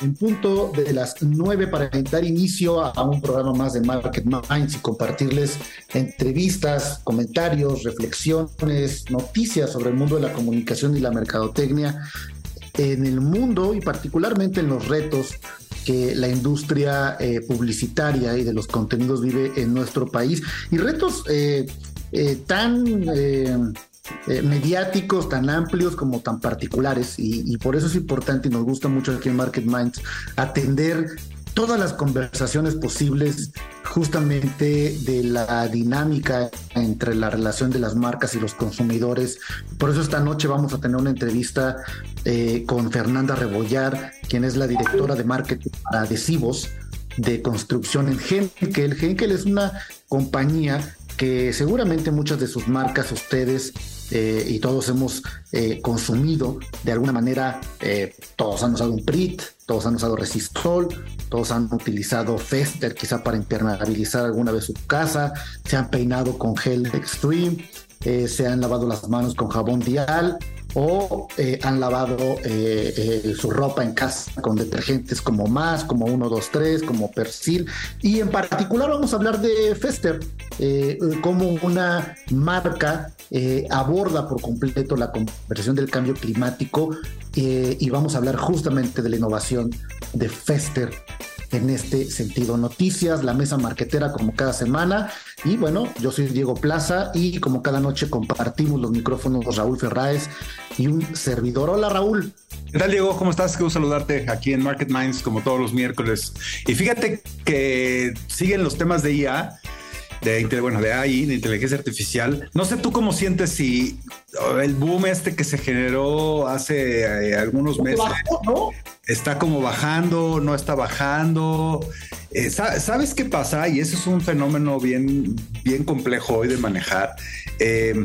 en punto de las 9 para dar inicio a un programa más de Market Minds y compartirles entrevistas, comentarios, reflexiones, noticias sobre el mundo de la comunicación y la mercadotecnia en el mundo y particularmente en los retos que la industria eh, publicitaria y de los contenidos vive en nuestro país. Y retos eh, eh, tan eh, mediáticos, tan amplios como tan particulares. Y, por eso es importante y nos gusta mucho aquí en Market Minds atender todas las conversaciones posibles justamente de la dinámica entre la relación de las marcas y los consumidores. Por eso esta noche vamos a tener una entrevista eh, con Fernanda Rebollar, quien es la directora de marketing para adhesivos de construcción en Henkel. Henkel es una compañía que seguramente muchas de sus marcas ustedes eh, y todos hemos eh, consumido de alguna manera, eh, todos han usado un PRIT, todos han usado Resistol, todos han utilizado Fester quizá para impermeabilizar alguna vez su casa, se han peinado con gel Extreme, se han lavado las manos con jabón Dial o han lavado su ropa en casa con detergentes como Más, como 123, como Persil. Y en particular vamos a hablar de Fester como una marca eh, aborda por completo la conversación del cambio climático eh, y vamos a hablar justamente de la innovación de Fester en este sentido. Noticias, la mesa marquetera como cada semana. Y bueno, yo soy Diego Plaza y como cada noche compartimos los micrófonos Raúl Ferráez y un servidor. Hola Raúl. ¿Qué tal Diego? ¿Cómo estás? Quiero saludarte aquí en Market Minds como todos los miércoles. Y fíjate que siguen los temas de IA de, bueno, de AI, de inteligencia artificial. No sé tú cómo sientes si el boom este que se generó hace eh, algunos meses está como bajando, no está bajando. Eh, ¿Sabes qué pasa? Y eso es un fenómeno bien, bien complejo hoy de manejar. Eh,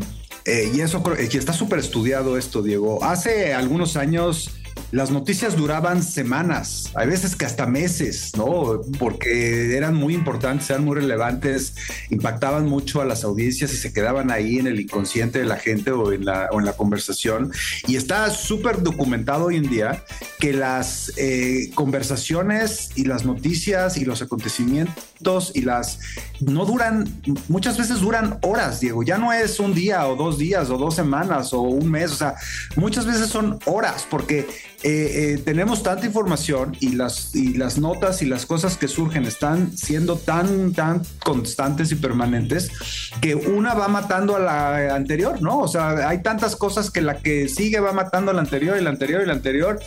y eso y está súper estudiado esto, Diego. Hace algunos años las noticias duraban semanas, hay veces que hasta meses, ¿no? Porque eran muy importantes, eran muy relevantes, impactaban mucho a las audiencias y se quedaban ahí en el inconsciente de la gente o en la, o en la conversación. Y está súper documentado hoy en día que las eh, conversaciones y las noticias y los acontecimientos y las no duran, muchas veces duran horas, Diego. Ya no es un día o dos días o dos semanas o un mes, o sea, muchas veces son horas porque eh, eh, tenemos tanta información y las, y las notas y las cosas que surgen están siendo tan, tan constantes y permanentes que una va matando a la anterior, ¿no? O sea, hay tantas cosas que la que sigue va matando a la anterior y la anterior y la anterior.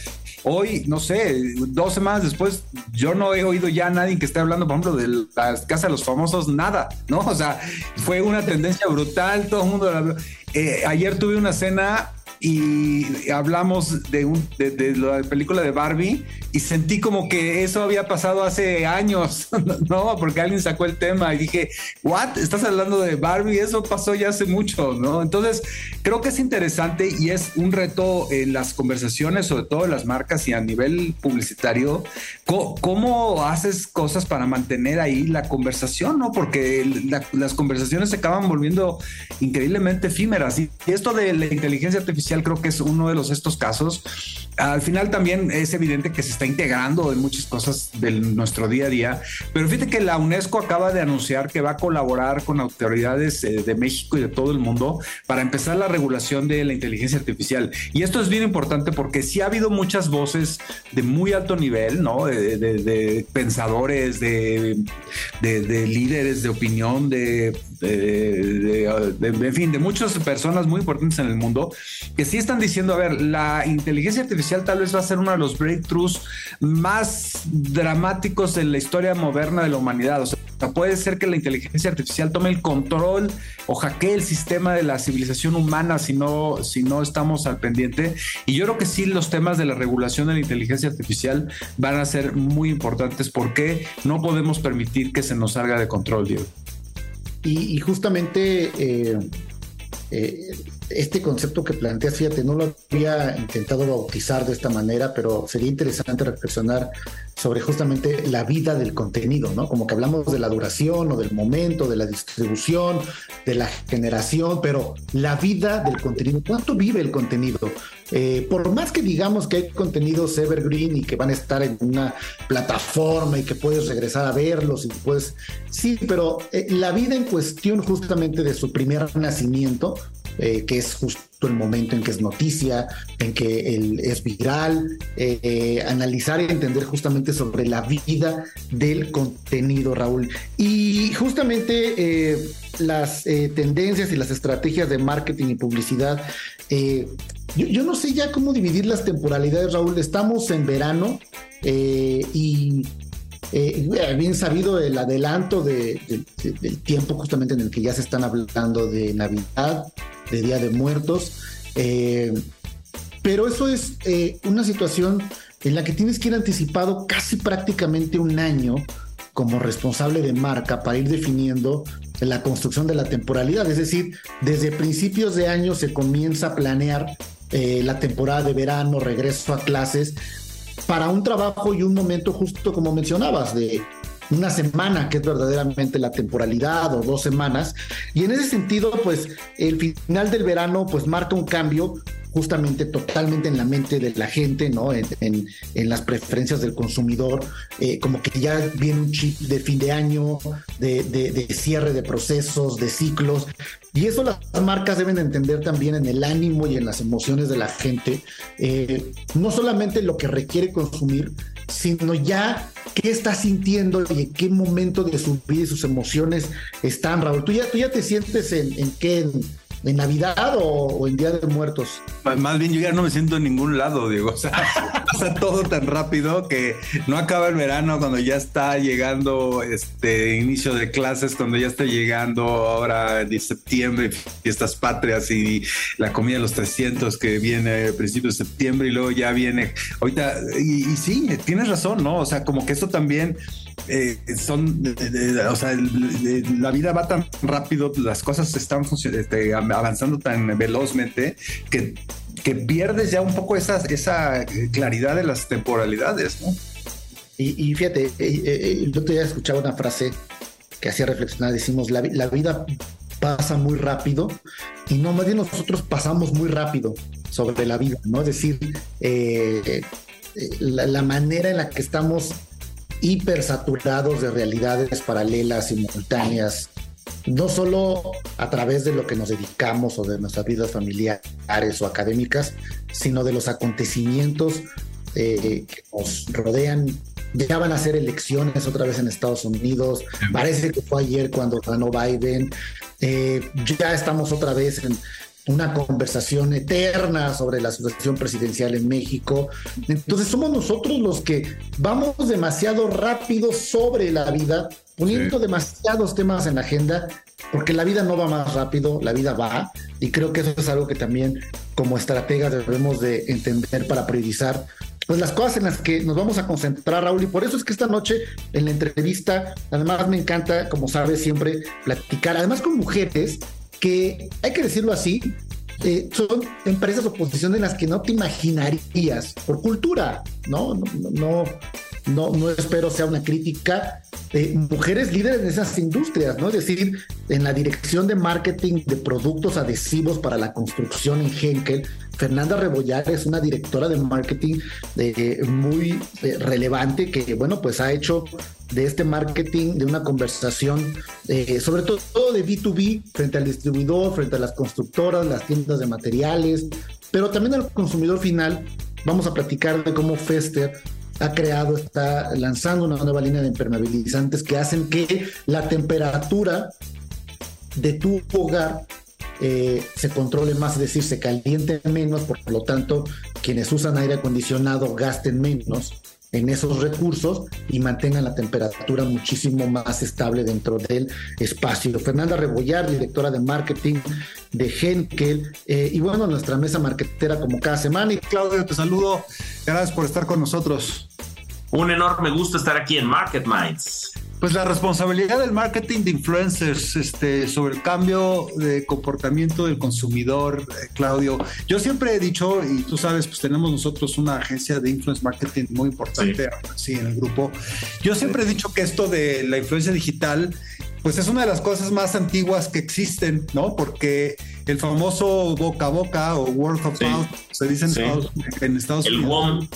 Hoy, no sé, dos semanas después, yo no he oído ya a nadie que esté hablando, por ejemplo, de la casa de los famosos, nada, ¿no? O sea, fue una tendencia brutal, todo el mundo la... Eh, ayer tuve una cena y hablamos de, un, de, la película de Barbie y sentí como que eso había pasado hace años, ¿no? Porque alguien sacó el tema y dije, ¿what? ¿Estás hablando de Barbie? Eso pasó ya hace mucho, ¿no? Entonces, creo que es interesante y es un reto en las conversaciones, sobre todo en las marcas y a nivel publicitario, ¿cómo, haces cosas para mantener ahí la conversación, ¿no? Porque las conversaciones se acaban volviendo increíblemente efímeras y esto de la inteligencia artificial artificial creo que es uno de los estos casos. Al final también es evidente que se está integrando en muchas cosas de nuestro día a día, pero fíjate que la UNESCO acaba de anunciar que va a colaborar con autoridades eh, de México y de todo el mundo para empezar la regulación de la inteligencia artificial. Y esto es bien importante porque sí ha habido muchas voces de muy alto nivel, ¿no? De, pensadores, de, de, líderes de opinión, de, en fin, de muchas personas muy importantes en el mundo que sí están diciendo, a ver, la inteligencia artificial tal vez va a ser uno de los breakthroughs más dramáticos en la historia moderna de la humanidad. O sea, puede ser que la inteligencia artificial tome el control o hackee el sistema de la civilización humana si no, si no estamos al pendiente. Y yo creo que sí, los temas de la regulación de la inteligencia artificial van a ser muy importantes porque no podemos permitir que se nos salga de control, Diego. Y, justamente eh, eh, este concepto que planteas, fíjate, no lo había intentado bautizar de esta manera, pero sería interesante reflexionar sobre justamente la vida del contenido, ¿no? Como que hablamos de la duración o del momento, de la distribución, de la generación, pero la vida del contenido, ¿cuánto vive el contenido? Eh, por más que digamos que hay contenidos evergreen y que van a estar en una plataforma y que puedes regresar a verlos y pues sí, pero eh, la vida en cuestión justamente de su primer nacimiento, eh, que es justo el momento en que es noticia, en que el, es viral, analizar y entender justamente sobre la vida del contenido, Raúl. Y justamente las tendencias y las estrategias de marketing y publicidad yo, no sé ya cómo dividir las temporalidades, Raúl. Estamos en verano eh, y eh, bien sabido el adelanto del tiempo justamente en el que ya se están hablando de Navidad, de Día de Muertos. Eh, pero eso es una situación en la que tienes que ir anticipado casi prácticamente un año como responsable de marca para ir definiendo la construcción de la temporalidad. Es decir, desde principios de año se comienza a planear eh, la temporada de verano, regreso a clases, para un trabajo y un momento justo como mencionabas, de una semana, que es verdaderamente la temporalidad, o dos semanas. Y en ese sentido, pues el final del verano, pues marca un cambio justamente totalmente en la mente de la gente, ¿no? En, las preferencias del consumidor, eh, como que ya viene un chip de fin de año, de, de, cierre de procesos, de ciclos, y eso las marcas deben entender también en el ánimo y en las emociones de la gente, eh, no solamente lo que requiere consumir, sino ya qué está sintiendo y en qué momento de su vida y sus emociones están, Raúl. ¿Tú ya, tú ya te sientes en, en qué? ¿En Navidad o, en Día de Muertos? Más bien yo ya no me siento en ningún lado, Diego. O sea, pasa todo tan rápido que no acaba el verano cuando ya está llegando este inicio de clases, cuando ya está llegando ahora de septiembre, fiestas patrias y la comida de los 300 que viene a principios de septiembre y luego ya viene ahorita. Y, sí, tienes razón, ¿no? O sea, como que eso también eh, son, o sea, la vida va tan rápido, las cosas están este, avanzando tan velozmente que, que, pierdes ya un poco esa, esa claridad de las temporalidades, ¿no? Y, fíjate, eh, eh, yo te había escuchado una frase que hacía reflexionar, decimos, la, la vida pasa muy rápido y no, más bien nosotros pasamos muy rápido sobre la vida, ¿no? Es decir, la, la manera en la que estamos hipersaturados de realidades paralelas, simultáneas, no solo a través de lo que nos dedicamos o de nuestras vidas familiares o académicas, sino de los acontecimienos eh, que nos rodean. Ya van a ser elecciones otra vez en Estados Unidos. Parece que fue ayer cuando ganó Biden. Eh, ya estamos otra vez en una conversación eterna sobre la situación presidencial en México. Entonces somos nosotros los que vamos demasiado rápido sobre la vida, poniendo demasiados temas en la agenda, porque la vida no va más rápido, la vida va, y creo que eso es algo que también como estrategas debemos de entender para priorizar pues las cosas en las que nos vamos a concentrar, Raúl, y por eso es que esta noche en la entrevista, además me encanta, como sabes, siempre platicar, además con mujeres que, hay que decirlo así, eh, son empresas o posiciones en las que no te imaginarías por cultura, ¿no? No, no, no, no espero sea una crítica, eh, mujeres líderes en esas industrias, ¿no? Es decir, en la dirección de marketing de productos adhesivos para la construcción en Henkel, Fernanda Rebollar es una directora de marketing eh, muy eh, relevante que, bueno, pues ha hecho de este marketing, de una conversación, sobre todo de B2B, frente al distribuidor, frente a las constructoras, las tiendas de materiales, pero también al consumidor final. Vamos a platicar de cómo Fester ha creado, está lanzando una nueva línea de impermeabilizantes que hacen que la temperatura de tu hogar eh, se controle más, es decir, se caliente menos, por lo tanto, quienes usan aire acondicionado gasten menos en esos recursos y mantengan la temperatura muchísimo más estable dentro del espacio. Fernanda Rebollar, directora de marketing de Henkel, eh, y bueno, nuestra mesa marketera como cada semana. Y Claudio, te saludo. Gracias por estar con nosotros. Un enorme gusto estar aquí en Market Minds. Pues la responsabilidad del marketing de influencers este, sobre el cambio de comportamiento del consumidor, eh, Claudio. Yo siempre he dicho, y tú sabes, pues tenemos nosotros una agencia de influence marketing muy importante sí. en el grupo. Yo siempre he dicho que esto de la influencia digital pues es una de las cosas más antiguas que existen, ¿no? Porque el famoso boca a boca o word of mouth, se dice en, Estados, el Unidos.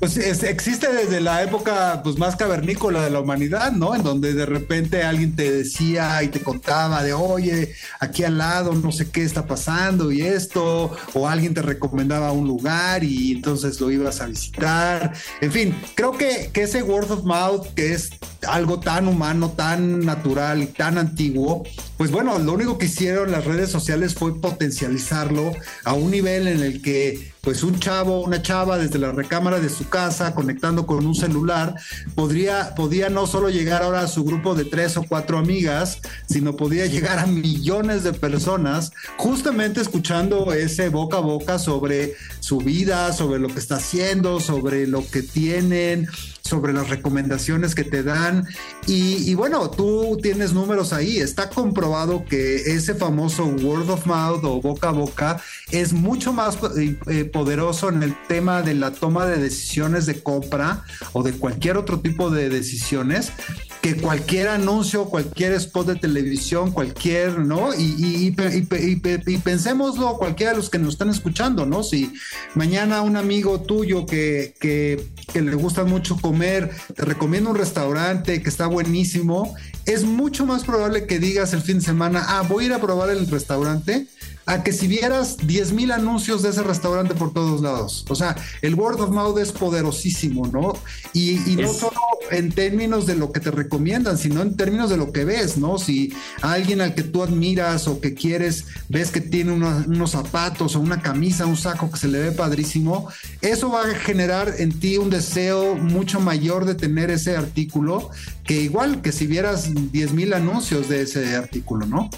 pues existe desde la época pues, más cavernícola de la humanidad, ¿no? En donde de repente alguien te decía y te contaba de, oye, aquí al lado no sé qué está pasando y esto, o alguien te recomendaba un lugar y entonces lo ibas a visitar. En fin, creo que, que ese word of mouth, que es algo tan humano, tan natural y tan antiguo, pues bueno, lo único que hicieron las redes sociales fue potencializarlo a un nivel en el que pues un chavo, una chava desde la recámara de su casa conectando con un celular, podría, podía no solo llegar ahora a su grupo de tres o cuatro amigas, sino podía llegar a millones de personas justamente escuchando ese boca a boca sobre su vida, sobre lo que está haciendo, sobre lo que tienen, sobre las recomendaciones que te dan. Y, bueno, tú tienes números ahí. Está comprobado que ese famoso word of mouth o boca a boca es mucho más eh, eh, poderoso en el tema de la toma de decisiones de compra o de cualquier otro tipo de decisiones que cualquier anuncio, cualquier spot de televisión, cualquier, ¿no? Y, y, y, pensémoslo, cualquiera de los que nos están escuchando, ¿no? Si mañana un amigo tuyo que, que, que le gusta mucho comer te recomienda un restaurante que está buenísimo, es mucho más probable que digas el fin de semana, ah, voy a ir a probar el restaurante a que si vieras 10 mil anuncios de ese restaurante por todos lados. O sea, el word of mouth es poderosísimo, ¿no? Y, no solo en términos de lo que te recomiendan, sino en términos de lo que ves, ¿no? Si alguien al que tú admiras o que quieres, ves que tiene unos zapatos o una camisa, un saco que se le ve padrísimo, eso va a generar en ti un deseo mucho mayor de tener ese artículo que igual que si vieras 10 mil anuncios de ese artículo, ¿no?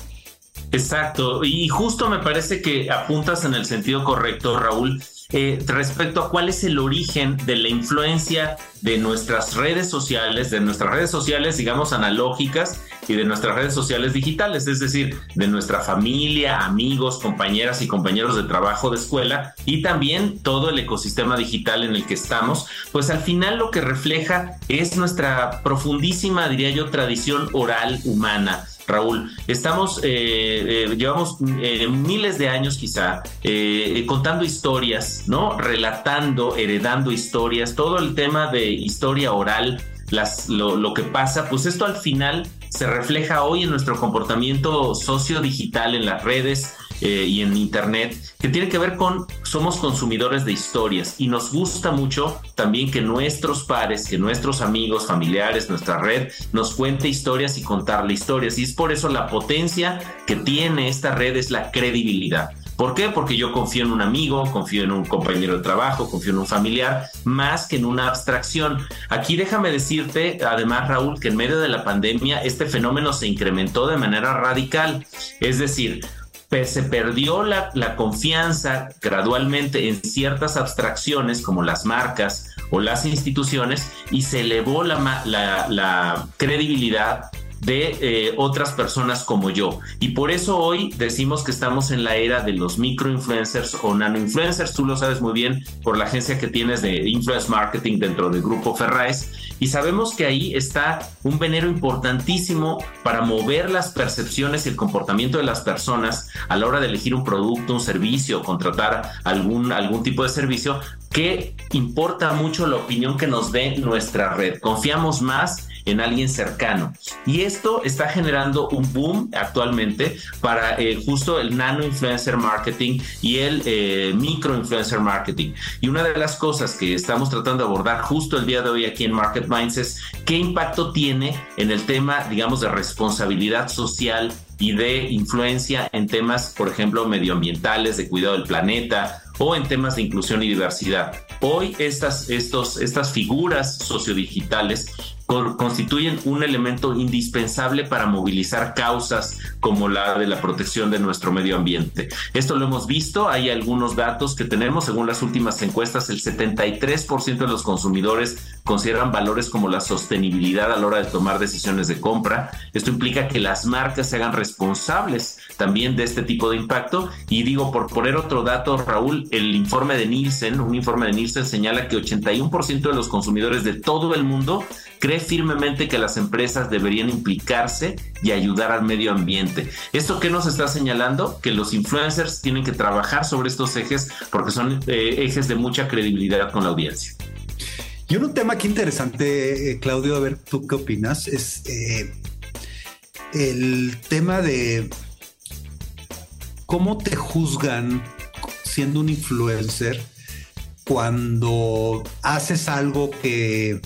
Exacto, y justo me parece que apuntas en el sentido correcto, Raúl, eh, respecto a cuál es el origen de la influencia de nuestras redes sociales, de nuestras redes sociales, digamos, analógicas y de nuestras redes sociales digitales, es decir, de nuestra familia, amigos, compañeras y compañeros de trabajo, de escuela y también todo el ecosistema digital en el que estamos, pues al final lo que refleja es nuestra profundísima, diría yo, tradición oral humana Raúl. Estamos, eh, eh, llevamos eh, miles de años quizá contando historias, ¿no? Relatando, heredando historias, todo el tema de historia oral, las, lo, lo que pasa, pues esto al final se refleja hoy en nuestro comportamiento socio-digital en las redes, eh, y en Internet, que tiene que ver con somos consumidores de historias y nos gusta mucho también que nuestros pares, que nuestros amigos, familiares, nuestra red nos cuente historias y contarle historias. Y es por eso la potencia que tiene esta red es la credibilidad. ¿Por qué? Porque yo confío en un amigo, confío en un compañero de trabajo, confío en un familiar, más que en una abstracción. Aquí déjame decirte, además, Raúl, que en medio de la pandemia este fenómeno se incrementó de manera radical. Es decir, se perdió la, confianza gradualmente en ciertas abstracciones como las marcas o las instituciones y se elevó la, la, credibilidad de eh, otras personas como yo. Y por eso hoy decimos que estamos en la era de los microinfluencers o nanoinfluencers. Tú lo sabes muy bien por la agencia que tienes de influence marketing dentro del grupo Ferraes. Y sabemos que ahí está un venero importantísimo para mover las percepciones y el comportamiento de las personas a la hora de elegir un producto, un servicio, contratar algún, algún tipo de servicio, que importa mucho la opinión que nos dé nuestra red. Confiamos más en alguien cercano. Y esto está generando un boom actualmente para eh, justo el nano influencer marketing y el eh, micro influencer marketing. Y una de las cosas que estamos tratando de abordar justo el día de hoy aquí en Market Minds es qué impacto tiene en el tema, digamos, de responsabilidad social y de influencia en temas, por ejemplo, medioambientales, de cuidado del planeta o en temas de inclusión y diversidad. Hoy estas, estos, estas figuras sociodigitales constituyen un elemento indispensable para movilizar causas como la de la protección de nuestro medio ambiente. Esto lo hemos visto, hay algunos datos que tenemos, según las últimas encuestas, el 73% de los consumidores consideran valores como la sostenibilidad a la hora de tomar decisiones de compra. Esto implica que las marcas se hagan responsables también de este tipo de impacto. Y digo, por poner otro dato, Raúl, el informe de Nielsen, un informe de Nielsen señala que 81% de los consumidores de todo el mundo cree firmemente que las empresas deberían implicarse y ayudar al medio ambiente. ¿Esto qué nos está señalando? Que los influencers tienen que trabajar sobre estos ejes porque son eh, ejes de mucha credibilidad con la audiencia. Y un tema aquí interesante, eh, Claudio, a ver tú qué opinas, es eh, el tema de cómo te juzgan siendo un influencer cuando haces algo que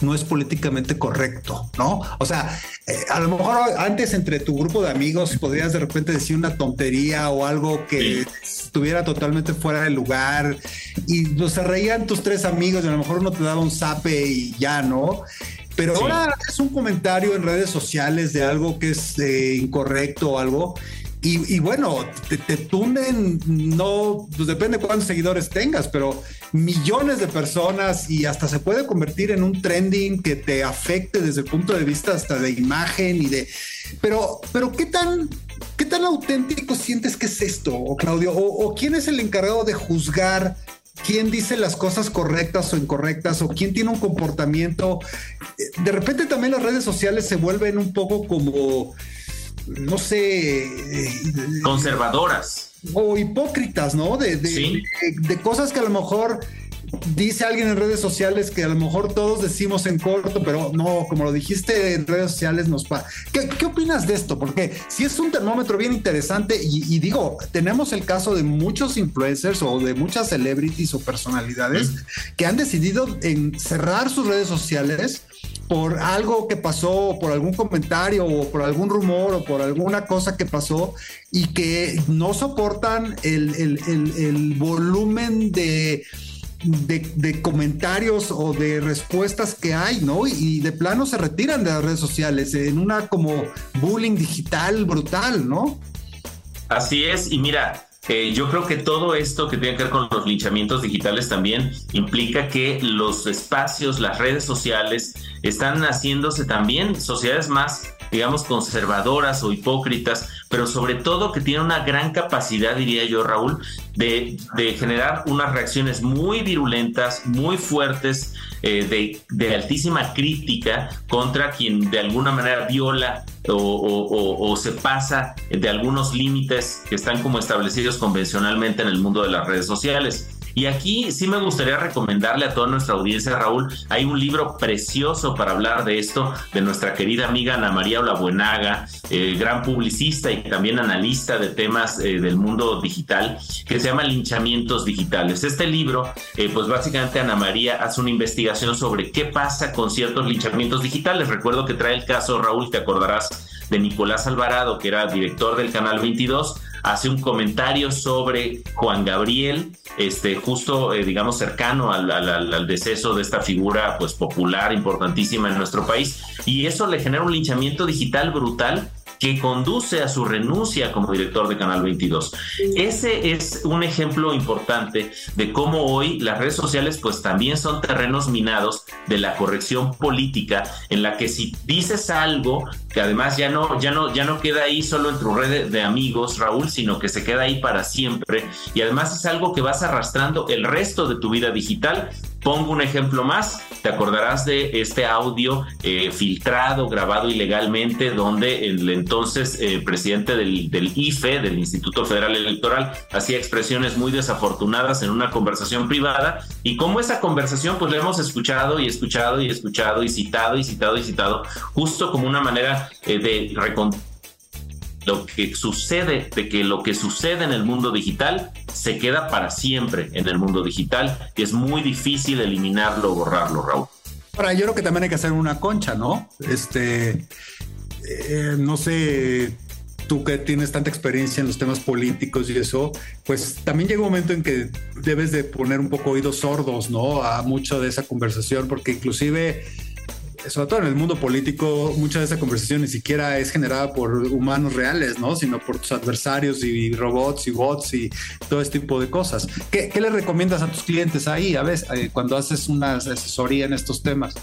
no es políticamente correcto, ¿no? O sea, eh, a lo mejor antes entre tu grupo de amigos podrías de repente decir una tontería o algo que estuviera totalmente fuera de lugar y pues, se reían tus tres amigos y a lo mejor uno te daba un zape y ya, ¿no? Pero ahora es un comentario en redes sociales de algo que es eh, incorrecto o algo y, bueno, te, te, tunden, no, pues depende de cuántos seguidores tengas, pero millones de personas y hasta se puede convertir en un trending que te afecte desde el punto de vista hasta de imagen y de... Pero, pero ¿qué tan, qué tan auténtico sientes que es esto, Claudio? O, o quién es el encargado de juzgar quién dice las cosas correctas o incorrectas o quién tiene un comportamiento. De repente también las redes sociales se vuelven un poco como no sé... Conservadoras. O hipócritas, ¿no? De, de, cosas que a lo mejor dice alguien en redes sociales que a lo mejor todos decimos en corto, pero no, como lo dijiste en redes sociales, nos pasa. ¿Qué, ¿Qué, opinas de esto? Porque si es un termómetro bien interesante y, digo, tenemos el caso de muchos influencers o de muchas celebrities o personalidades que han decidido en cerrar sus redes sociales por algo que pasó, por algún comentario o por algún rumor o por alguna cosa que pasó y que no soportan el, volumen de, de, comentarios o de respuestas que hay, ¿no? Y, de plano se retiran de las redes sociales en una como bullying digital brutal, ¿no? Así es, y mira, eh, yo creo que todo esto que tiene que ver con los linchamientos digitales también implica que los espacios, las redes sociales, están haciéndose también sociedades más, digamos, conservadoras o hipócritas, pero sobre todo que tienen una gran capacidad, diría yo, Raúl, de, de generar unas reacciones muy virulentas, muy fuertes, eh, de, de, altísima crítica contra quien de alguna manera viola o, se pasa de algunos límites que están como establecidos convencionalmente en el mundo de las redes sociales. Y aquí sí me gustaría recomendarle a toda nuestra audiencia, Raúl, hay un libro precioso para hablar de esto, de nuestra querida amiga Ana María Olabuenaga, eh, gran publicista y también analista de temas eh, del mundo digital, que se llama Linchamientos Digitales. Este libro, eh, pues básicamente Ana María hace una investigación sobre qué pasa con ciertos linchamientos digitales. Recuerdo que trae el caso, Raúl, te acordarás, de Nicolás Alvarado, que era director del Canal 22, hace un comentario sobre Juan Gabriel, este, justo, eh, digamos, cercano al, al, deceso de esta figura, pues, popular, importantísima en nuestro país, y eso le genera un linchamiento digital brutal que conduce a su renuncia como director de Canal 22. Ese es un ejemplo importante de cómo hoy las redes sociales pues también son terrenos minados de la corrección política en la que si dices algo que además ya no ya no ya no queda ahí solo en tu red de, amigos Raúl sino que se queda ahí para siempre y además es algo que vas arrastrando el resto de tu vida digital Pongo un ejemplo más, te acordarás de este audio eh, filtrado, grabado ilegalmente, donde el entonces eh, presidente del, IFE, del Instituto Federal Electoral, hacía expresiones muy desafortunadas en una conversación privada. Y como esa conversación pues la hemos escuchado y escuchado y escuchado y citado y citado y citado, justo como una manera eh, de reconciliar lo que sucede, de que lo que sucede en el mundo digital se queda para siempre en el mundo digital y es muy difícil eliminarlo o borrarlo, Raúl. Ahora, yo creo que también hay que hacer una concha, ¿no? Este, eh, no sé, tú que tienes tanta experiencia en los temas políticos y eso, pues también llega un momento en que debes de poner un poco oídos sordos, ¿no? A mucho de esa conversación, porque inclusive sobre todo en el mundo político, mucha de esa conversación ni siquiera es generada por humanos reales, ¿no? Sino por tus adversarios y robots y bots y todo este tipo de cosas. ¿Qué, qué le recomiendas a tus clientes ahí, a veces, eh, cuando haces una asesoría en estos temas?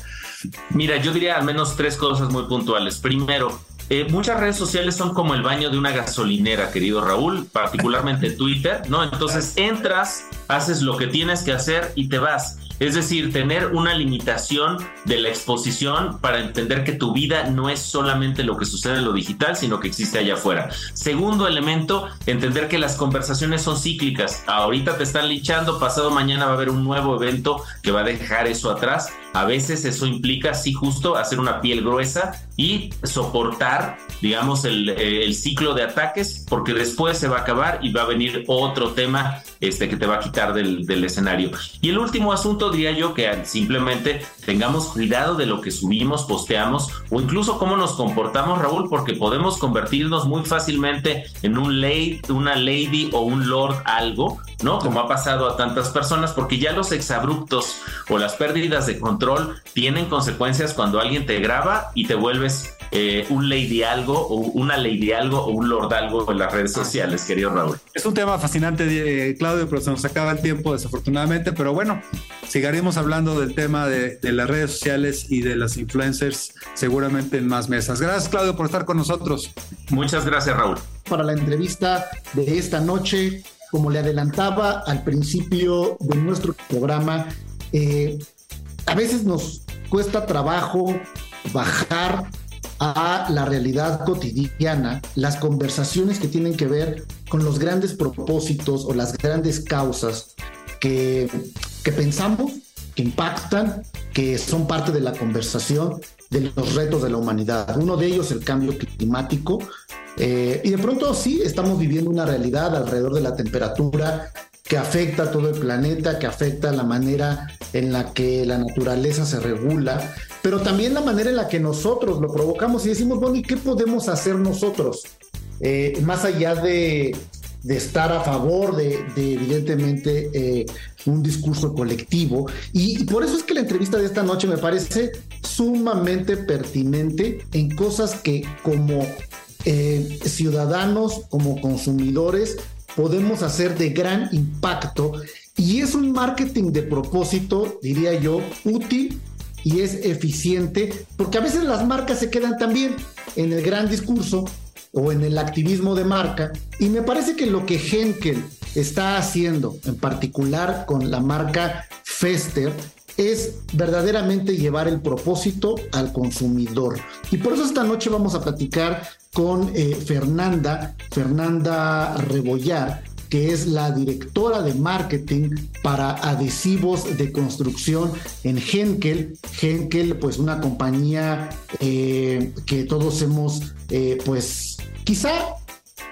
Mira, yo diría al menos tres cosas muy puntuales. Primero, eh, muchas redes sociales son como el baño de una gasolinera, querido Raúl, particularmente Twitter, ¿no? Entonces entras, haces lo que tienes que hacer y te vas. Es decir, tener una limitación de la exposición para entender que tu vida no es solamente lo que sucede en lo digital, sino que existe allá afuera. Segundo elemento, entender que las conversaciones son cíclicas. Ahorita te están linchando, pasado mañana va a haber un nuevo evento que va a dejar eso atrás. A veces eso implica, sí, justo hacer una piel gruesa y soportar, digamos, el, el, ciclo de ataques, porque después se va a acabar y va a venir otro tema este, que te va a quitar del, del escenario. Y el último asunto diría yo que simplemente tengamos cuidado de lo que subimos, posteamos o incluso cómo nos comportamos, Raúl, porque podemos convertirnos muy fácilmente en un lady, una lady o un lord algo, ¿no? Como ha pasado a tantas personas, porque ya los exabruptos o las pérdidas de control tienen consecuencias cuando alguien te graba y te eh, un lady algo o una lady algo o un lord algo en las redes sociales, querido Raúl. Es un tema fascinante, eh, Claudio, pero se nos acaba el tiempo desafortunadamente, pero bueno, seguiremos hablando del tema de, de las redes sociales y de las influencers seguramente en más mesas. Gracias, Claudio, por estar con nosotros. Muchas gracias, Raúl. Para la entrevista de esta noche, como le adelantaba al principio de nuestro programa, eh, a veces nos cuesta trabajo bajar a la realidad cotidiana, las conversaciones que tienen que ver con los grandes propósitos o las grandes causas que, que pensamos, que impactan, que son parte de la conversación de los retos de la humanidad. Uno de ellos el cambio climático. Eh, y de pronto sí, estamos viviendo una realidad alrededor de la temperatura que afecta a todo el planeta, que afecta la manera en la que la naturaleza se regula, pero también la manera en la que nosotros lo provocamos y decimos, bueno, ¿y qué podemos hacer nosotros? Eh, más allá de, estar a favor de, evidentemente, eh, un discurso colectivo. Y, por eso es que la entrevista de esta noche me parece sumamente pertinente en cosas que como eh, ciudadanos, como consumidores, podemos hacer de gran impacto y es un marketing de propósito, diría yo, útil y es eficiente, porque a veces las marcas se quedan también en el gran discurso o en el activismo de marca y me parece que lo que Henkel está haciendo, en particular con la marca Fester, es verdaderamente llevar el propósito al consumidor. Y por eso esta noche vamos a platicar con eh, Fernanda, Fernanda Rebollar, que es la directora de marketing para adhesivos de construcción en Henkel. Henkel, pues una compañía eh, que todos hemos, eh, pues quizá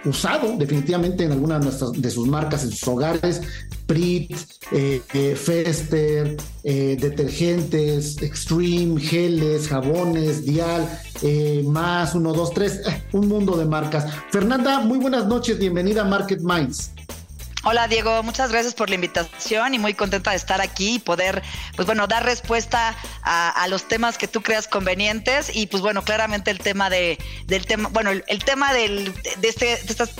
usado definitivamente en alguna de, sus marcas en sus hogares, Prit, eh, Fester, detergentes, Extreme, geles, jabones, Dial, más uno, dos, tres, un mundo de marcas. Fernanda, muy buenas noches, bienvenida a Market Minds. Hola Diego, muchas gracias por la invitación y muy contenta de estar aquí y poder, pues bueno, dar respuesta a, los temas que tú creas convenientes. Y pues bueno, claramente el tema de, del tema, bueno, el, tema del, de, este, de estas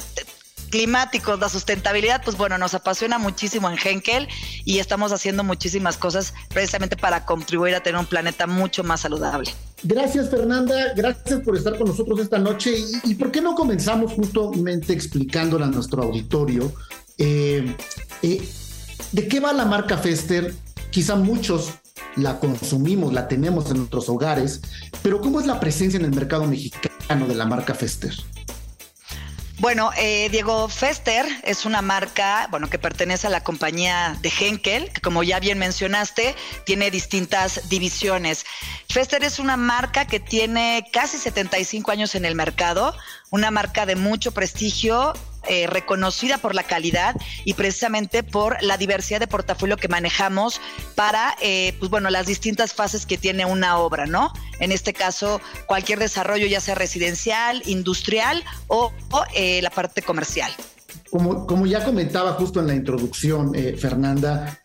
climáticos, la sustentabilidad, pues bueno, nos apasiona muchísimo en Henkel y estamos haciendo muchísimas cosas precisamente para contribuir a tener un planeta mucho más saludable. Gracias Fernanda, gracias por estar con nosotros esta noche. Y, por qué no comenzamos justamente explicándole a nuestro auditorio eh, eh, de qué va la marca Fester. Quizá muchos la consumimos, la tenemos en nuestros hogares, pero ¿cómo es la presencia en el mercado mexicano de la marca Fester? Bueno, eh, Diego Fester es una marca, bueno, que pertenece a la compañía de Henkel, que como ya bien mencionaste, tiene distintas divisiones. Fester es una marca que tiene casi 75 años en el mercado, una marca de mucho prestigio eh, reconocida por la calidad y precisamente por la diversidad de portafolio que manejamos para, eh, pues bueno, las distintas fases que tiene una obra, ¿no? En este caso, cualquier desarrollo, ya sea residencial, industrial o, eh, la parte comercial. Como, como, ya comentaba justo en la introducción, Fernanda,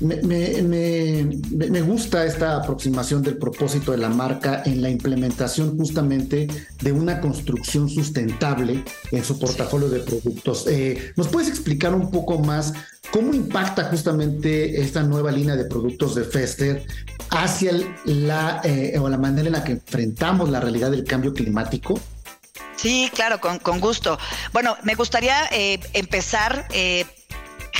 me, gusta esta aproximación del propósito de la marca en la implementación justamente de una construcción sustentable en su portafolio de productos. Eh, ¿Nos puedes explicar un poco más cómo impacta justamente esta nueva línea de productos de Fester hacia la, eh, o la manera en la que enfrentamos la realidad del cambio climático? Sí, claro, con, gusto. Bueno, me gustaría eh, empezar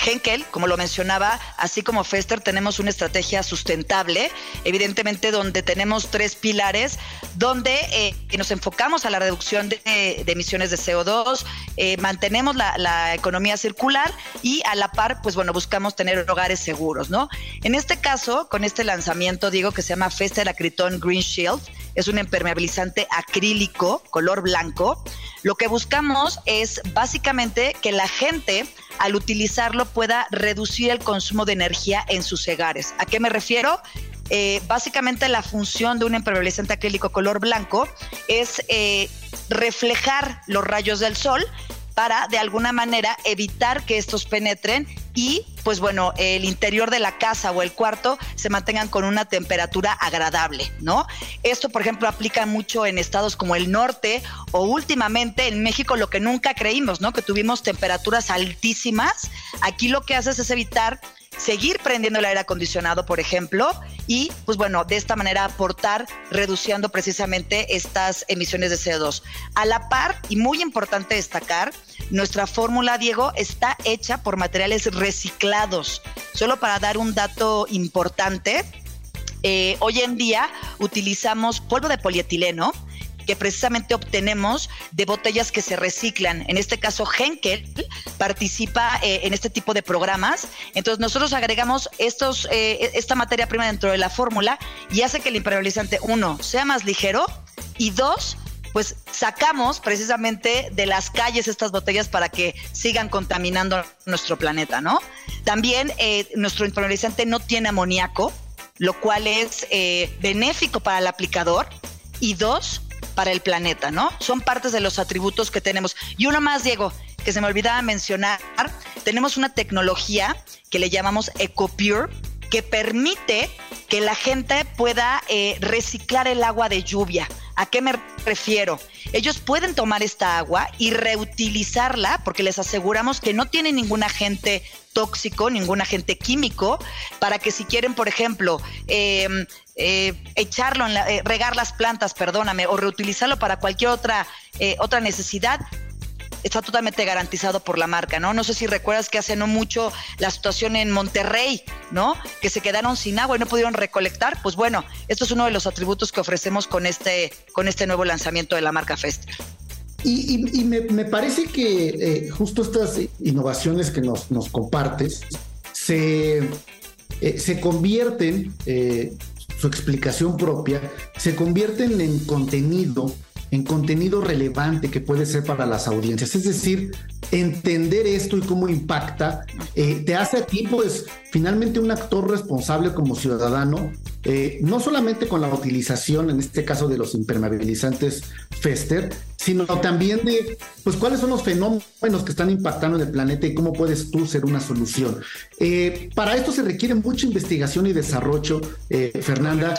Henkel, como lo mencionaba, así como Fester, tenemos una estrategia sustentable, evidentemente donde tenemos tres pilares, donde eh, nos enfocamos a la reducción de, emisiones de CO2, eh, mantenemos la, economía circular y a la par, pues bueno, buscamos tener hogares seguros, ¿no? En este caso, con este lanzamiento, digo que se llama Fester Acriton Green Shield, es un impermeabilizante acrílico color blanco. Lo que buscamos es básicamente que la gente al utilizarlo pueda reducir el consumo de energía en sus hogares. ¿A qué me refiero? Eh, básicamente la función de un impermeabilizante acrílico color blanco es eh, reflejar los rayos del sol para de alguna manera evitar que estos penetren y pues bueno, el interior de la casa o el cuarto se mantengan con una temperatura agradable, ¿no? Esto, por ejemplo, aplica mucho en estados como el norte o últimamente en México lo que nunca creímos, ¿no? Que tuvimos temperaturas altísimas. Aquí lo que haces es evitar seguir prendiendo el aire acondicionado, por ejemplo, y pues bueno, de esta manera aportar reduciendo precisamente estas emisiones de CO2. A la par, y muy importante destacar, nuestra fórmula, Diego, está hecha por materiales reciclados. Solo para dar un dato importante, eh, hoy en día utilizamos polvo de polietileno, que precisamente obtenemos de botellas que se reciclan. En este caso, Henkel participa eh, en este tipo de programas. Entonces, nosotros agregamos estos, eh, esta materia prima dentro de la fórmula y hace que el impermeabilizante, uno, sea más ligero y dos, pues sacamos precisamente de las calles estas botellas para que sigan contaminando nuestro planeta, ¿no? También eh, nuestro impermeabilizante no tiene amoníaco, lo cual es benéfico para el aplicador. Y dos, para el planeta, ¿no? Son partes de los atributos que tenemos. Y uno más, Diego, que se me olvidaba mencionar, tenemos una tecnología que le llamamos EcoPure, que permite que la gente pueda eh, reciclar el agua de lluvia. ¿A qué me refiero? Ellos pueden tomar esta agua y reutilizarla porque les aseguramos que no tiene ningún agente tóxico, ningún agente químico, para que si quieren, por ejemplo, em, eh, echarlo, en eh, regar las plantas, perdóname, o reutilizarlo para cualquier otra, eh, otra necesidad, está totalmente garantizado por la marca, ¿no? No sé si recuerdas que hace no mucho la situación en Monterrey, ¿no? Que se quedaron sin agua y no pudieron recolectar. Pues bueno, esto es uno de los atributos que ofrecemos con este, con este nuevo lanzamiento de la marca Fester. Y, me, parece que eh, justo estas innovaciones que nos, compartes se, eh, se convierten, eh, su explicación propia, se convierten en contenido en contenido relevante que puede ser para las audiencias. Es decir, entender esto y cómo impacta, eh, te hace a ti, pues, finalmente un actor responsable como ciudadano, eh, no solamente con la utilización, en este caso de los impermeabilizantes Fester, sino también de, pues, cuáles son los fenómenos que están impactando en el planeta y cómo puedes tú ser una solución. Eh, para esto se requiere mucha investigación y desarrollo, Fernanda.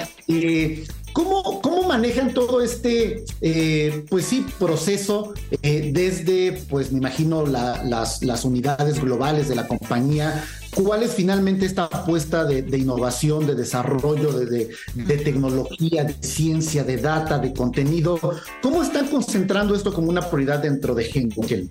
¿Cómo, ¿Cómo, manejan todo este, eh, pues sí, proceso eh, desde, pues me imagino, las, las, unidades globales de la compañía? ¿Cuál es finalmente esta apuesta de, innovación, de desarrollo, de, de, tecnología, de ciencia, de data, de contenido? ¿Cómo están concentrando esto como una prioridad dentro de Henkel?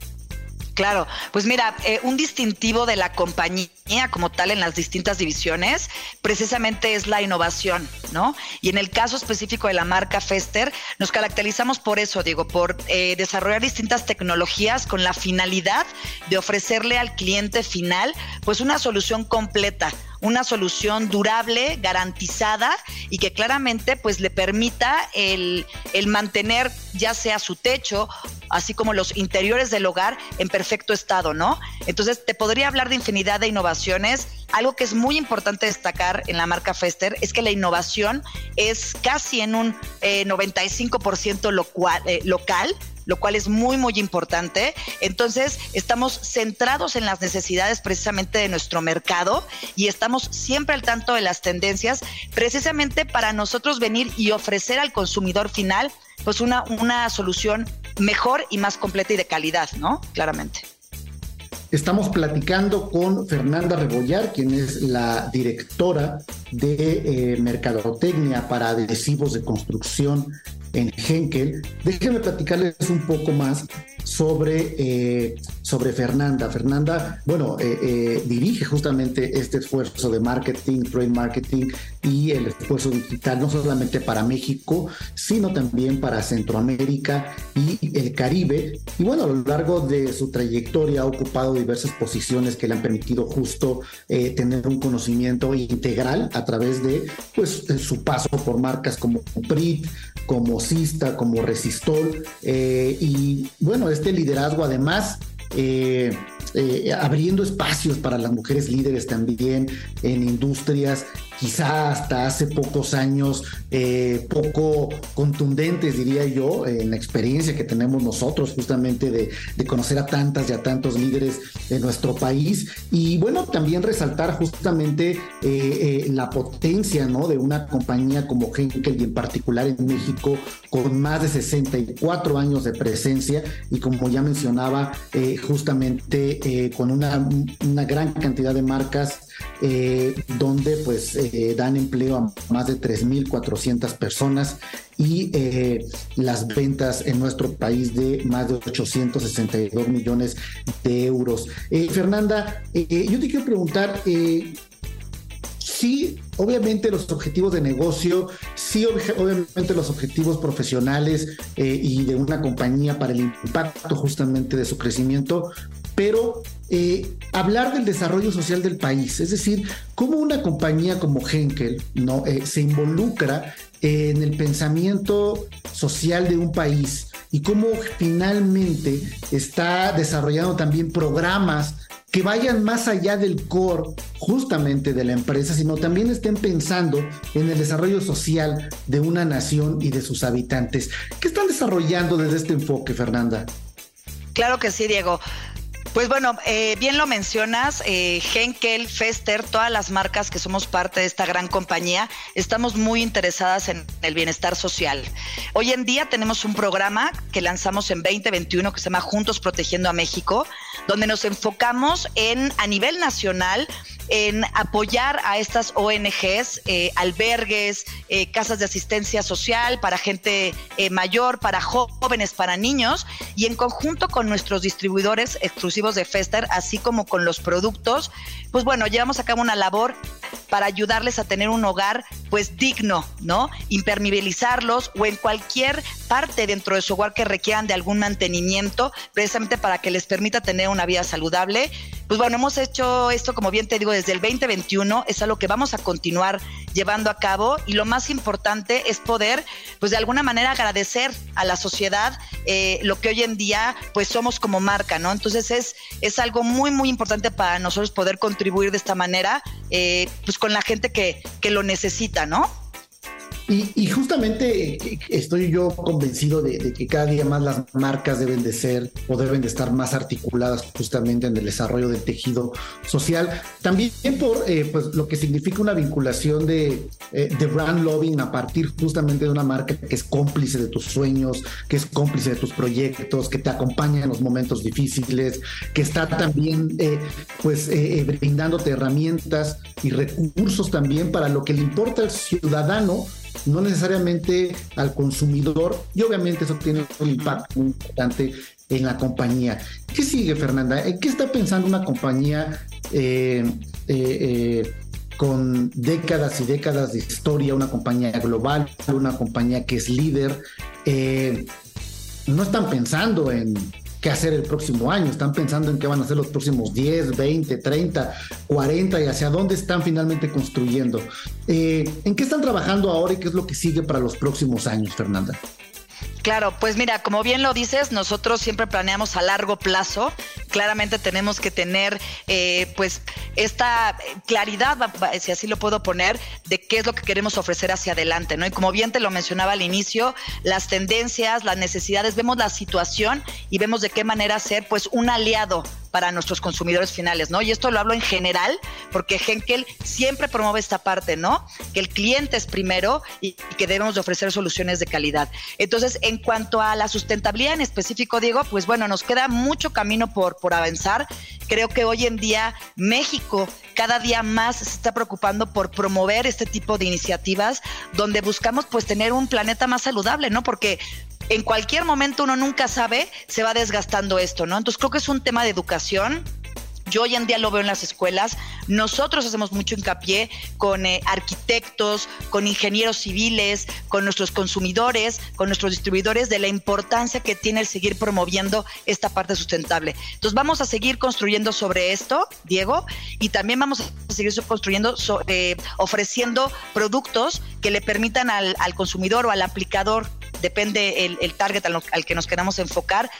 Claro, pues mira, eh, un distintivo de la compañía como tal en las distintas divisiones precisamente es la innovación, ¿no? Y en el caso específico de la marca Fester, nos caracterizamos por eso, digo, por eh, desarrollar distintas tecnologías con la finalidad de ofrecerle al cliente final pues una solución completa una solución durable, garantizada y que claramente pues le permita el, el mantener ya sea su techo, así como los interiores del hogar en perfecto estado, ¿no? Entonces te podría hablar de infinidad de innovaciones. Algo que es muy importante destacar en la marca Fester es que la innovación es casi en un 95% eh, eh, local lo cual es muy, muy importante. Entonces, estamos centrados en las necesidades precisamente de nuestro mercado y estamos siempre al tanto de las tendencias, precisamente para nosotros venir y ofrecer al consumidor final, pues una, una solución mejor y más completa y de calidad, ¿no? Claramente. Estamos platicando con Fernanda Rebollar, quien es la directora de eh, Mercadotecnia para adhesivos de construcción en Henkel. Déjenme platicarles un poco más sobre, eh, sobre Fernanda. Fernanda, bueno, eh, eh, dirige justamente este esfuerzo de marketing, trade marketing y el esfuerzo digital, no solamente para México, sino también para Centroamérica y el Caribe. Y bueno, a lo largo de su trayectoria ha ocupado diversas posiciones que le han permitido justo tener un conocimiento integral a través de pues, su paso por marcas como PRIT, como Sista, como Resistol. y bueno, este liderazgo además eh, eh, abriendo espacios para las mujeres líderes también en industrias quizá hasta hace pocos años eh, poco contundentes, diría yo, en la experiencia que tenemos nosotros justamente de, conocer a tantas y a tantos líderes de nuestro país. Y bueno, también resaltar justamente eh, la potencia ¿no? de una compañía como Henkel y en particular en México con más de 64 años de presencia y como ya mencionaba, justamente con una, una gran cantidad de marcas eh, donde pues eh, dan empleo a más de 3.400 personas y eh, las ventas en nuestro país de más de 862 millones de euros. Fernanda, yo te quiero preguntar, sí, obviamente los objetivos de negocio, sí, obviamente los objetivos profesionales y de una compañía para el impacto justamente de su crecimiento, pero eh, hablar del desarrollo social del país, es decir, cómo una compañía como Henkel. Eh, se involucra en el pensamiento social de un país y cómo finalmente está desarrollando también programas que vayan más allá del core justamente de la empresa, sino también estén pensando en el desarrollo social de una nación y de sus habitantes. ¿Qué están desarrollando desde este enfoque, Fernanda? Claro que sí, Diego. Pues bueno, eh, bien lo mencionas, eh, Henkel, Fester, todas las marcas que somos parte de esta gran compañía, estamos muy interesadas en el bienestar social. Hoy en día tenemos un programa que lanzamos en 2021 que se llama Juntos Protegiendo a México, donde nos enfocamos en a nivel nacional en apoyar a estas ONGs, eh, albergues, eh, casas de asistencia social para gente eh, mayor, para jóvenes, para niños, y en conjunto con nuestros distribuidores exclusivos de Fester, así como con los productos, pues bueno, llevamos a cabo una labor para ayudarles a tener un hogar pues digno, ¿no? Impermeabilizarlos o en cualquier parte dentro de su hogar que requieran de algún mantenimiento, precisamente para que les permita tener una vida saludable. Pues bueno, hemos hecho esto, como bien te digo, desde el 2021, es algo que vamos a continuar llevando a cabo y lo más importante es poder, pues de alguna manera agradecer a la sociedad eh, lo que hoy en día, pues somos como marca, ¿no? Entonces es, es algo muy, muy importante para nosotros poder contribuir de esta manera, eh, pues con la gente que, que lo necesita, ¿no? Y, justamente eh, estoy yo convencido de, que cada día más las marcas deben de ser o deben de estar más articuladas justamente en el desarrollo del tejido social. También por eh, pues, lo que significa una vinculación de, eh, de brand loving a partir justamente de una marca que es cómplice de tus sueños, que es cómplice de tus proyectos, que te acompaña en los momentos difíciles, que está también pues brindándote herramientas y recursos también para lo que le importa al ciudadano no necesariamente al consumidor, y obviamente eso tiene un impacto importante en la compañía. ¿Qué sigue, Fernanda? ¿Qué está pensando una compañía eh, eh, eh, con décadas y décadas de historia, una compañía global, una compañía que es líder? no están pensando en qué hacer el próximo año, están pensando en qué van a hacer los próximos 10, 20, 30, 40 y hacia dónde están finalmente construyendo. Eh, ¿En qué están trabajando ahora y qué es lo que sigue para los próximos años, Fernanda? Claro, pues mira, como bien lo dices, nosotros siempre planeamos a largo plazo. Claramente tenemos que tener, eh, pues, esta claridad, si así lo puedo poner, de qué es lo que queremos ofrecer hacia adelante, ¿no? Y como bien te lo mencionaba al inicio, las tendencias, las necesidades, vemos la situación y vemos de qué manera ser, pues, un aliado para nuestros consumidores finales, ¿no? Y esto lo hablo en general porque Henkel siempre promueve esta parte, ¿no? Que el cliente es primero y, que debemos de ofrecer soluciones de calidad. Entonces, en cuanto a la sustentabilidad en específico, Diego, pues bueno, nos queda mucho camino por, por avanzar. Creo que hoy en día México cada día más se está preocupando por promover este tipo de iniciativas donde buscamos pues tener un planeta más saludable, ¿no? Porque en cualquier momento uno nunca sabe, se va desgastando esto, ¿no? Entonces creo que es un tema de educación yo hoy en día lo veo en las escuelas. Nosotros hacemos mucho hincapié con eh, arquitectos, con ingenieros civiles, con nuestros consumidores, con nuestros distribuidores de la importancia que tiene el seguir promoviendo esta parte sustentable. Entonces vamos a seguir construyendo sobre esto, Diego, y también vamos a seguir construyendo, eh, ofreciendo productos que le permitan al, consumidor o al aplicador depende el, target al, que nos queramos enfocar,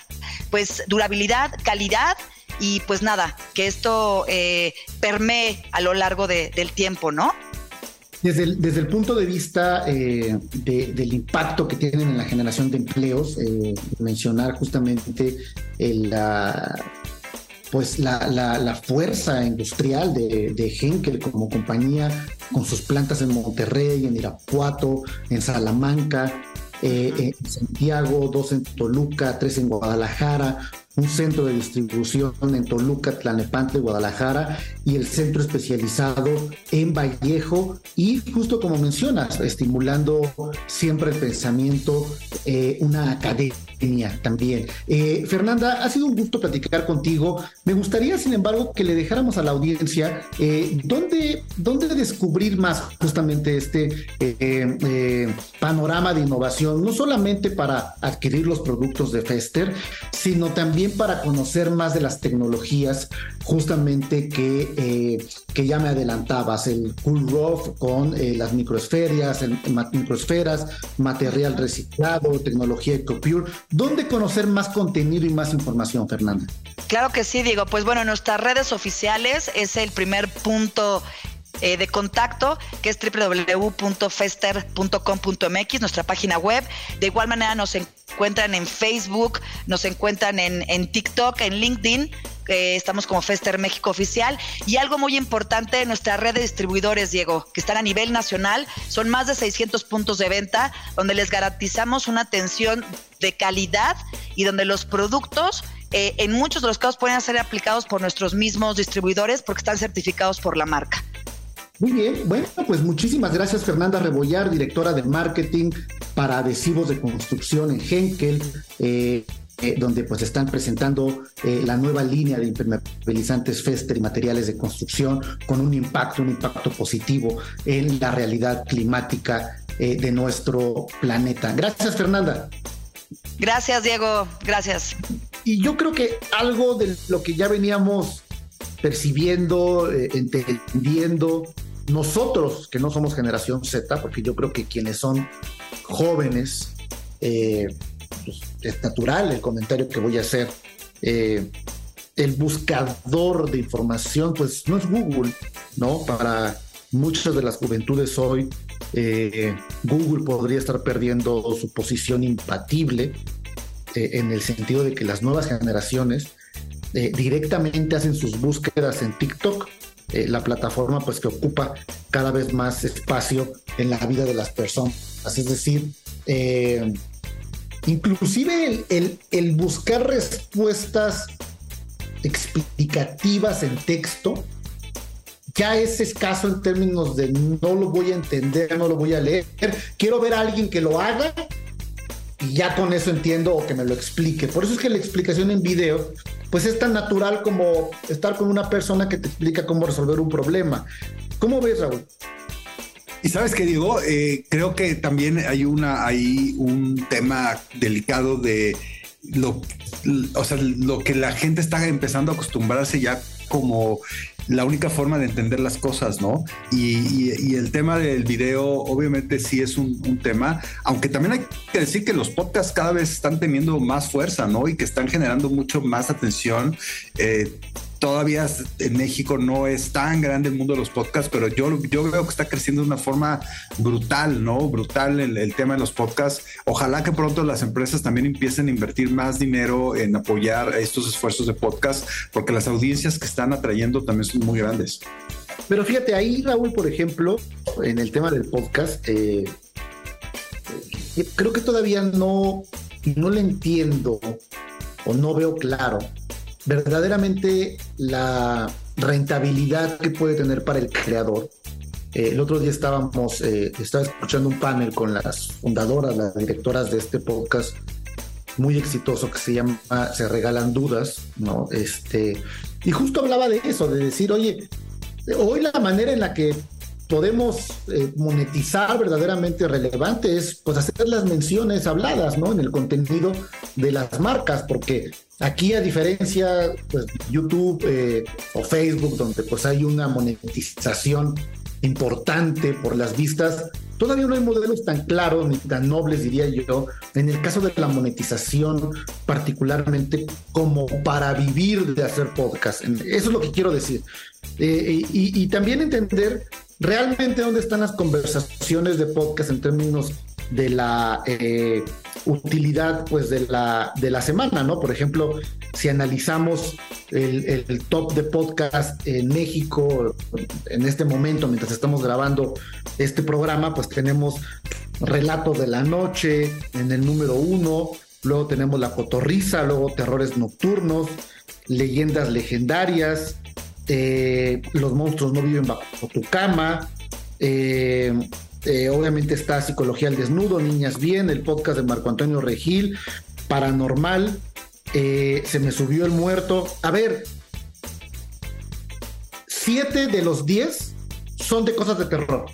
pues durabilidad, calidad y pues nada, que esto eh, permee a lo largo del tiempo, ¿no? Desde el, desde el punto de vista eh, del impacto que tienen en la generación de empleos, eh, mencionar justamente la, pues la, fuerza industrial de, de Henkel como compañía, con sus plantas en Monterrey, en Irapuato, en Salamanca, en Santiago, dos en Toluca, tres en Guadalajara, un centro de distribución en Toluca, Tlanepantla, Guadalajara y el centro especializado en Vallejo y justo como mencionas, estimulando siempre el pensamiento, eh, una academia también. Eh, Fernanda, ha sido un gusto platicar contigo. Me gustaría, sin embargo, que le dejáramos a la audiencia eh, dónde, dónde descubrir más justamente este panorama de innovación, no solamente para adquirir los productos de Fester, sino también para conocer más de las tecnologías justamente que, que ya me adelantabas, el Cool Roof con las microesferas, microesferas, material reciclado, tecnología EcoPure. ¿Dónde conocer más contenido y más información, Fernanda? Claro que sí, digo. Pues bueno, nuestras redes oficiales es el primer punto eh, de contacto, que es www.fester.com.mx, nuestra página web. De igual manera nos encuentran en Facebook, nos encuentran en, en TikTok, en LinkedIn estamos como Fester México Oficial. Y algo muy importante, nuestra red de distribuidores, Diego, que están a nivel nacional, son más de 600 puntos de venta, donde les garantizamos una atención de calidad y donde los productos eh, en muchos de los casos pueden ser aplicados por nuestros mismos distribuidores porque están certificados por la marca. Muy bien, bueno, pues muchísimas gracias Fernanda Rebollar, directora de marketing para adhesivos de construcción en Henkel. Eh, donde pues están presentando la nueva línea de impermeabilizantes Fester y materiales de construcción con un impacto, un impacto positivo en la realidad climática de nuestro planeta. Gracias, Fernanda. Gracias, Diego. Gracias. Y yo creo que algo de lo que ya veníamos percibiendo, entendiendo, nosotros que no somos generación Z, porque yo creo que quienes son jóvenes, eh, pues, es natural el comentario que voy a hacer. Eh, el buscador de información, pues no es Google, ¿no? Para muchas de las juventudes hoy, eh, Google podría estar perdiendo su posición impatible en el sentido de que las nuevas generaciones directamente hacen sus búsquedas en TikTok eh, la plataforma pues que ocupa cada vez más espacio en la vida de las personas. Es decir, eh, inclusive el, buscar respuestas explicativas en texto ya es escaso en términos de no lo voy a entender, no lo voy a leer. Quiero ver a alguien que lo haga y ya con eso entiendo o que me lo explique. Por eso es que la explicación en video pues es tan natural como estar con una persona que te explica cómo resolver un problema. ¿Cómo ves, Raúl? Y sabes qué digo, eh, creo que también hay una, hay un tema delicado de lo, o sea, lo que la gente está empezando a acostumbrarse ya como la única forma de entender las cosas, ¿no? Y, el tema del video, obviamente sí es un, tema, aunque también hay que decir que los podcasts cada vez están teniendo más fuerza, ¿no? Y que están generando mucho más atención. Eh, todavía en México no es tan grande el mundo de los podcasts, pero yo, yo veo que está creciendo de una forma brutal, ¿no? Brutal el, tema de los podcasts. Ojalá que pronto las empresas también empiecen a invertir más dinero en apoyar estos esfuerzos de podcast, porque las audiencias que están atrayendo también son muy grandes. Pero fíjate, ahí Raúl, por ejemplo, en el tema del podcast, eh, creo que todavía no, no le entiendo o no veo claro verdaderamente la rentabilidad que puede tener para el creador. Eh, el otro día estábamos, eh, estaba escuchando un panel con las fundadoras, las directoras de este podcast muy exitoso que se llama Se Regalan Dudas, ¿no? Este, y justo hablaba de eso, de decir, oye, hoy la manera en la que podemos eh, monetizar verdaderamente relevante es pues hacer las menciones habladas, ¿no? En el contenido de las marcas, porque Aquí, a diferencia, pues, YouTube eh, o Facebook, donde pues hay una monetización importante por las vistas, todavía no hay modelos tan claros ni tan nobles, diría yo, en el caso de la monetización, particularmente como para vivir de hacer podcast. Eso es lo que quiero decir. Eh, y, y también entender realmente dónde están las conversaciones de podcast en términos de la eh, utilidad pues de la, de la semana, ¿no? Por ejemplo, si analizamos el, top de podcast en México en este momento, mientras estamos grabando este programa, pues tenemos Relatos de la Noche en el número uno, luego tenemos La Cotorriza, luego Terrores Nocturnos, Leyendas Legendarias, eh, Los Monstruos No Viven Bajo Tu Cama, eh, eh, obviamente está Psicología al Desnudo, Niñas Bien, el podcast de Marco Antonio Regil, Paranormal, eh, Se me subió el muerto. A ver, siete de los diez son de cosas de terror.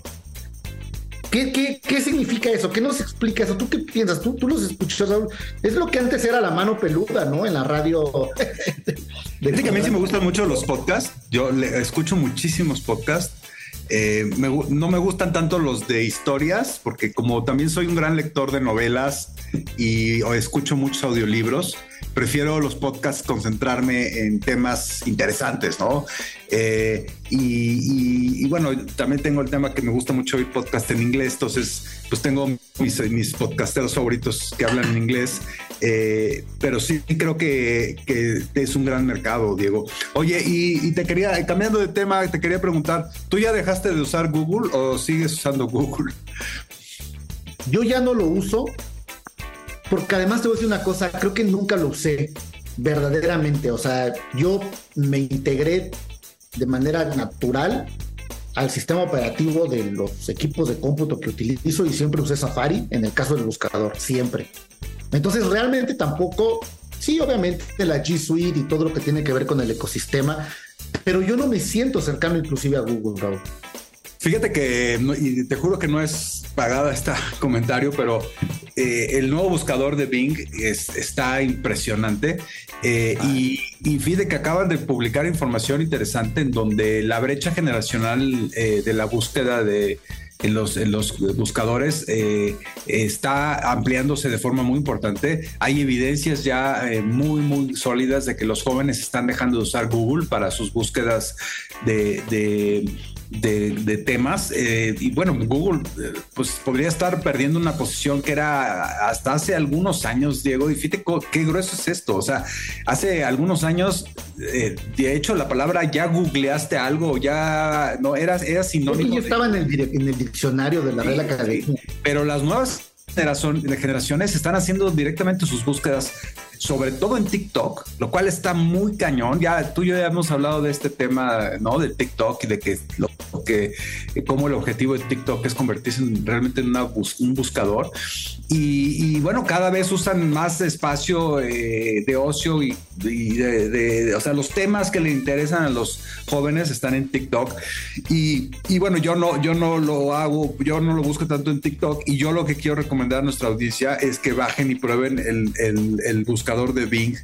¿Qué, qué, significa eso? ¿Qué nos explica eso? ¿Tú qué piensas? ¿Tú, tú los escuchas? Es lo que antes era la mano peluda, ¿no? En la radio. A mí sí me gustan mucho los podcasts. Yo escucho muchísimos podcasts eh, no me gustan tanto los de historias, porque como también soy un gran lector de novelas y escucho muchos audiolibros, prefiero los podcasts concentrarme en temas interesantes, ¿no? Eh, y, bueno, también tengo el tema que me gusta mucho oír podcast en inglés, entonces pues tengo mis, mis podcasteros favoritos que hablan en inglés, eh, pero sí creo que, es un gran mercado, Diego. Oye, y, y, te quería, cambiando de tema, te quería preguntar, ¿tú ya dejaste de usar Google o sigues usando Google? Yo ya no lo uso porque además te voy a decir una cosa, creo que nunca lo usé verdaderamente. O sea, yo me integré de manera natural al sistema operativo de los equipos de cómputo que utilizo y siempre usé Safari en el caso del buscador, siempre. Entonces realmente tampoco Sí, obviamente la G Suite y todo lo que tiene que ver con el ecosistema, pero yo no me siento cercano inclusive a Google, Raúl. Fíjate que, y te juro que no es pagada este comentario, pero eh, el nuevo buscador de Bing está impresionante. Eh, y, fíjate que acaban de publicar información interesante en donde la brecha generacional eh, de la búsqueda de en los, buscadores está ampliándose de forma muy importante. Hay evidencias ya muy, muy sólidas de que los jóvenes están dejando de usar Google para sus búsquedas de, temas. Eh, y bueno, Google eh, pues podría estar perdiendo una posición que era hasta hace algunos años, Diego. Y fíjate qué grueso es esto. O sea, hace algunos años, eh, de hecho, la palabra ya googleaste algo, ya no era, era sinónimo. Yo estaba en el, en el diccionario de la Real Academia. Pero las nuevas generaciones están haciendo directamente sus búsquedas sobre todo en TikTok, lo cual está muy cañón. Ya tú y yo ya hemos hablado de este tema, ¿no? De TikTok y de que lo que, como el objetivo de TikTok es convertirse realmente en un buscador. Y, bueno, cada vez usan más espacio eh, de ocio y, de, o sea, los temas que le interesan a los jóvenes están en TikTok. Y, bueno, yo no, yo no lo hago, yo no lo busco tanto en TikTok. Y yo lo que quiero recomendar a nuestra audiencia es que bajen y prueben el, el, el buscador de Bing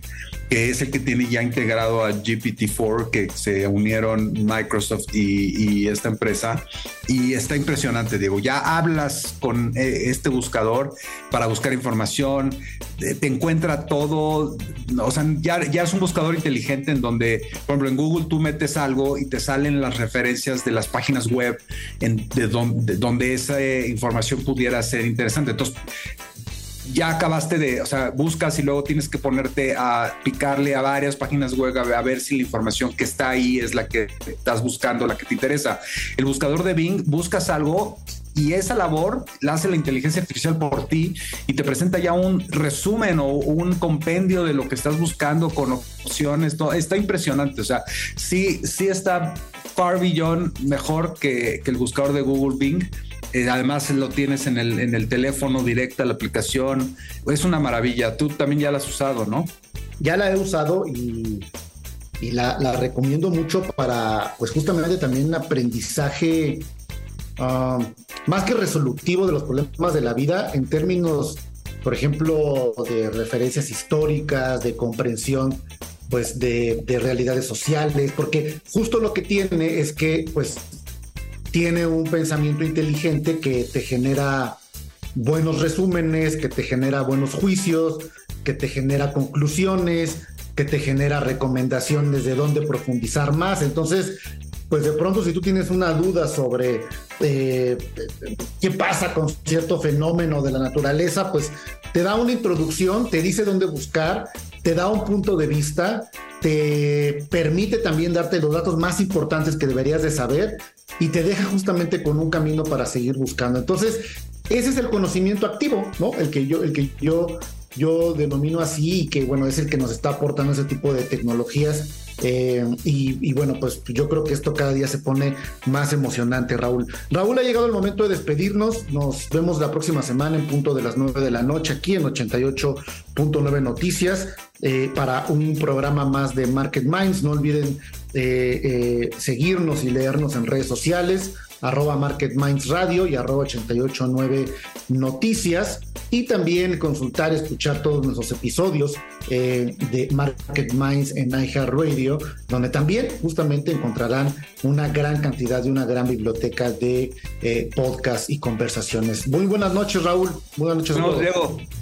que es el que tiene ya integrado a GPT-4, que se unieron Microsoft y, esta empresa. Y está impresionante, Diego. Ya hablas con eh, este buscador para buscar información, te encuentra todo. O sea, ya, ya es un buscador inteligente en donde, por ejemplo, en Google tú metes algo y te salen las referencias de las páginas web en, de, de donde esa información pudiera ser interesante. Entonces, ya acabaste de, o sea, buscas y luego tienes que ponerte a picarle a varias páginas web a ver si la información que está ahí es la que estás buscando, la que te interesa. El buscador de Bing, buscas algo y esa labor la hace la inteligencia artificial por ti y te presenta ya un resumen o un compendio de lo que estás buscando con opciones. Todo. Está impresionante. O sea, sí, sí está far beyond mejor que, que el buscador de Google Bing eh, además lo tienes en el, en el teléfono directa, la aplicación. Es una maravilla. Tú también ya la has usado, ¿no? Ya la he usado y, la, recomiendo mucho para, pues justamente también un aprendizaje ah, más que resolutivo de los problemas de la vida en términos, por ejemplo, de referencias históricas, de comprensión pues de, de realidades sociales, porque justo lo que tiene es que pues tiene un pensamiento inteligente que te genera buenos resúmenes, que te genera buenos juicios, que te genera conclusiones, que te genera recomendaciones de dónde profundizar más. Entonces, pues de pronto si tú tienes una duda sobre eh, qué pasa con cierto fenómeno de la naturaleza, pues te da una introducción, te dice dónde buscar, te da un punto de vista, te permite también darte los datos más importantes que deberías de saber y te deja justamente con un camino para seguir buscando. Entonces, ese es el conocimiento activo, ¿no? El que yo, el que yo, yo denomino así y que, bueno, es el que nos está aportando ese tipo de tecnologías. Eh, y, bueno, pues yo creo que esto cada día se pone más emocionante, Raúl. Raúl, ha llegado el momento de despedirnos. Nos vemos la próxima semana en punto de las 9 de la noche aquí en 88.9 Noticias eh, para un programa más de Market Minds. No olviden eh, eh, seguirnos y leernos en redes sociales, arroba Market Minds Radio y arroba 889 Noticias. Y también consultar, escuchar todos nuestros episodios eh, de Market Minds en iHeartRadio, donde también justamente encontrarán una gran cantidad de una gran biblioteca de podcasts y conversaciones. Muy buenas noches, Raúl. Buenas noches, Diego.